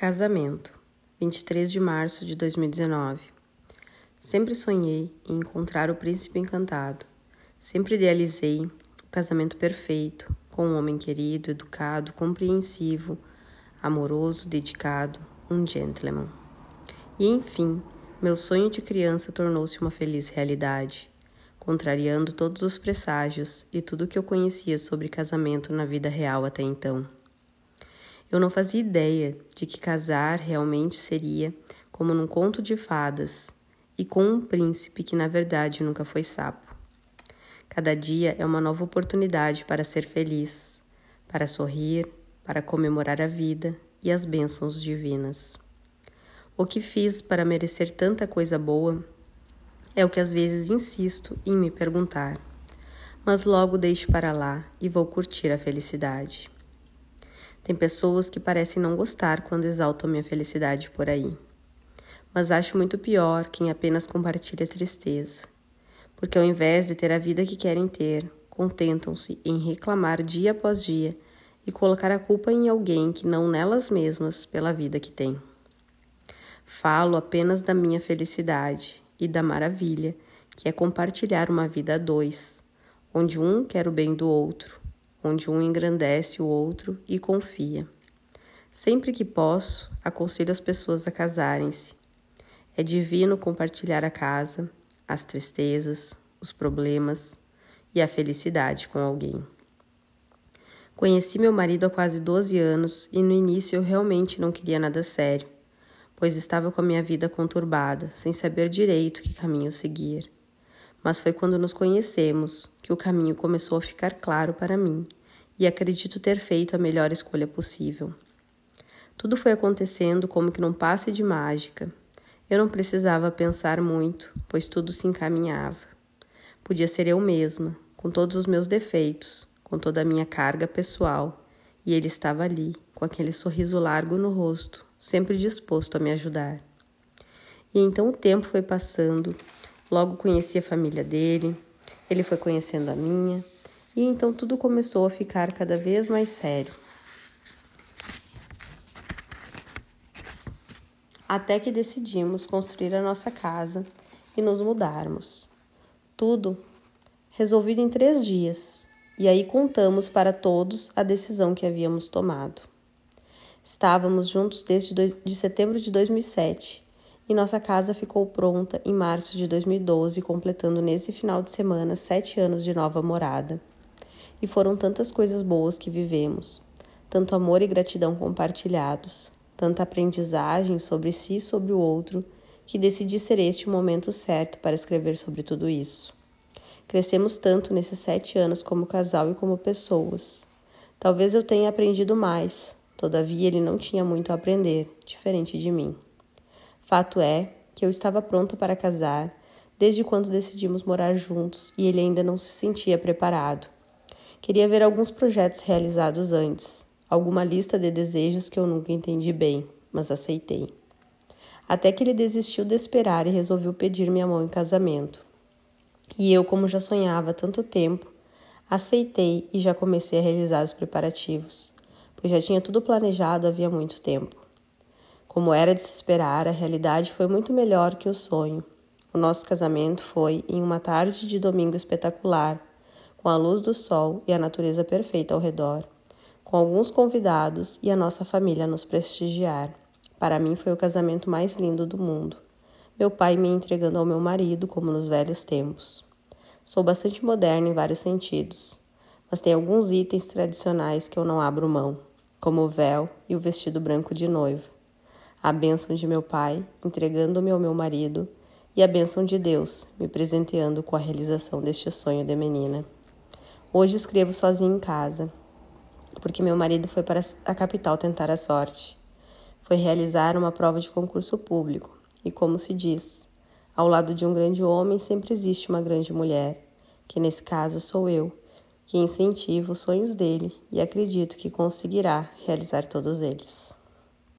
Casamento, 23 de março de 2019. Sempre sonhei em encontrar o príncipe encantado. Sempre idealizei o casamento perfeito, com um homem querido, educado, compreensivo, amoroso, dedicado, um gentleman. E enfim, meu sonho de criança tornou-se uma feliz realidade, contrariando todos os presságios e tudo o que eu conhecia sobre casamento na vida real até então. Eu não fazia ideia de que casar realmente seria como num conto de fadas e com um príncipe que na verdade nunca foi sapo. Cada dia é uma nova oportunidade para ser feliz, para sorrir, para comemorar a vida e as bênçãos divinas. O que fiz para merecer tanta coisa boa é o que às vezes insisto em me perguntar, mas logo deixo para lá e vou curtir a felicidade. Tem pessoas que parecem não gostar quando exaltam minha felicidade por aí. Mas acho muito pior quem apenas compartilha tristeza. Porque ao invés de ter a vida que querem ter, contentam-se em reclamar dia após dia e colocar a culpa em alguém que não nelas mesmas pela vida que têm. Falo apenas da minha felicidade e da maravilha que é compartilhar uma vida a dois, onde um quer o bem do outro onde um engrandece o outro e confia. Sempre que posso, aconselho as pessoas a casarem-se. É divino compartilhar a casa, as tristezas, os problemas e a felicidade com alguém. Conheci meu marido há quase 12 anos e no início eu realmente não queria nada sério, pois estava com a minha vida conturbada, sem saber direito que caminho seguir. Mas foi quando nos conhecemos que o caminho começou a ficar claro para mim e acredito ter feito a melhor escolha possível. Tudo foi acontecendo como que num passe de mágica. Eu não precisava pensar muito, pois tudo se encaminhava. Podia ser eu mesma, com todos os meus defeitos, com toda a minha carga pessoal, e ele estava ali, com aquele sorriso largo no rosto, sempre disposto a me ajudar. E então o tempo foi passando, logo conheci a família dele, ele foi conhecendo a minha, e então tudo começou a ficar cada vez mais sério. Até que decidimos construir a nossa casa e nos mudarmos. Tudo resolvido em três dias, e aí contamos para todos a decisão que havíamos tomado. Estávamos juntos desde de setembro de 2007 e nossa casa ficou pronta em março de 2012, completando nesse final de semana sete anos de nova morada. E foram tantas coisas boas que vivemos, tanto amor e gratidão compartilhados, tanta aprendizagem sobre si e sobre o outro, que decidi ser este o momento certo para escrever sobre tudo isso. Crescemos tanto nesses sete anos como casal e como pessoas. Talvez eu tenha aprendido mais, todavia ele não tinha muito a aprender, diferente de mim. Fato é que eu estava pronta para casar desde quando decidimos morar juntos e ele ainda não se sentia preparado. Queria ver alguns projetos realizados antes, alguma lista de desejos que eu nunca entendi bem, mas aceitei. Até que ele desistiu de esperar e resolveu pedir minha mão em casamento. E eu, como já sonhava há tanto tempo, aceitei e já comecei a realizar os preparativos, pois já tinha tudo planejado havia muito tempo. Como era de se esperar, a realidade foi muito melhor que o sonho. O nosso casamento foi em uma tarde de domingo espetacular, com a luz do sol e a natureza perfeita ao redor, com alguns convidados e a nossa família nos prestigiar. Para mim foi o casamento mais lindo do mundo. Meu pai me entregando ao meu marido como nos velhos tempos. Sou bastante moderna em vários sentidos, mas tem alguns itens tradicionais que eu não abro mão, como o véu e o vestido branco de noiva. A bênção de meu pai, entregando-me ao meu marido, e a bênção de Deus, me presenteando com a realização deste sonho de menina. Hoje escrevo sozinho em casa, porque meu marido foi para a capital tentar a sorte. Foi realizar uma prova de concurso público, e como se diz, ao lado de um grande homem sempre existe uma grande mulher, que nesse caso sou eu, que incentivo os sonhos dele e acredito que conseguirá realizar todos eles.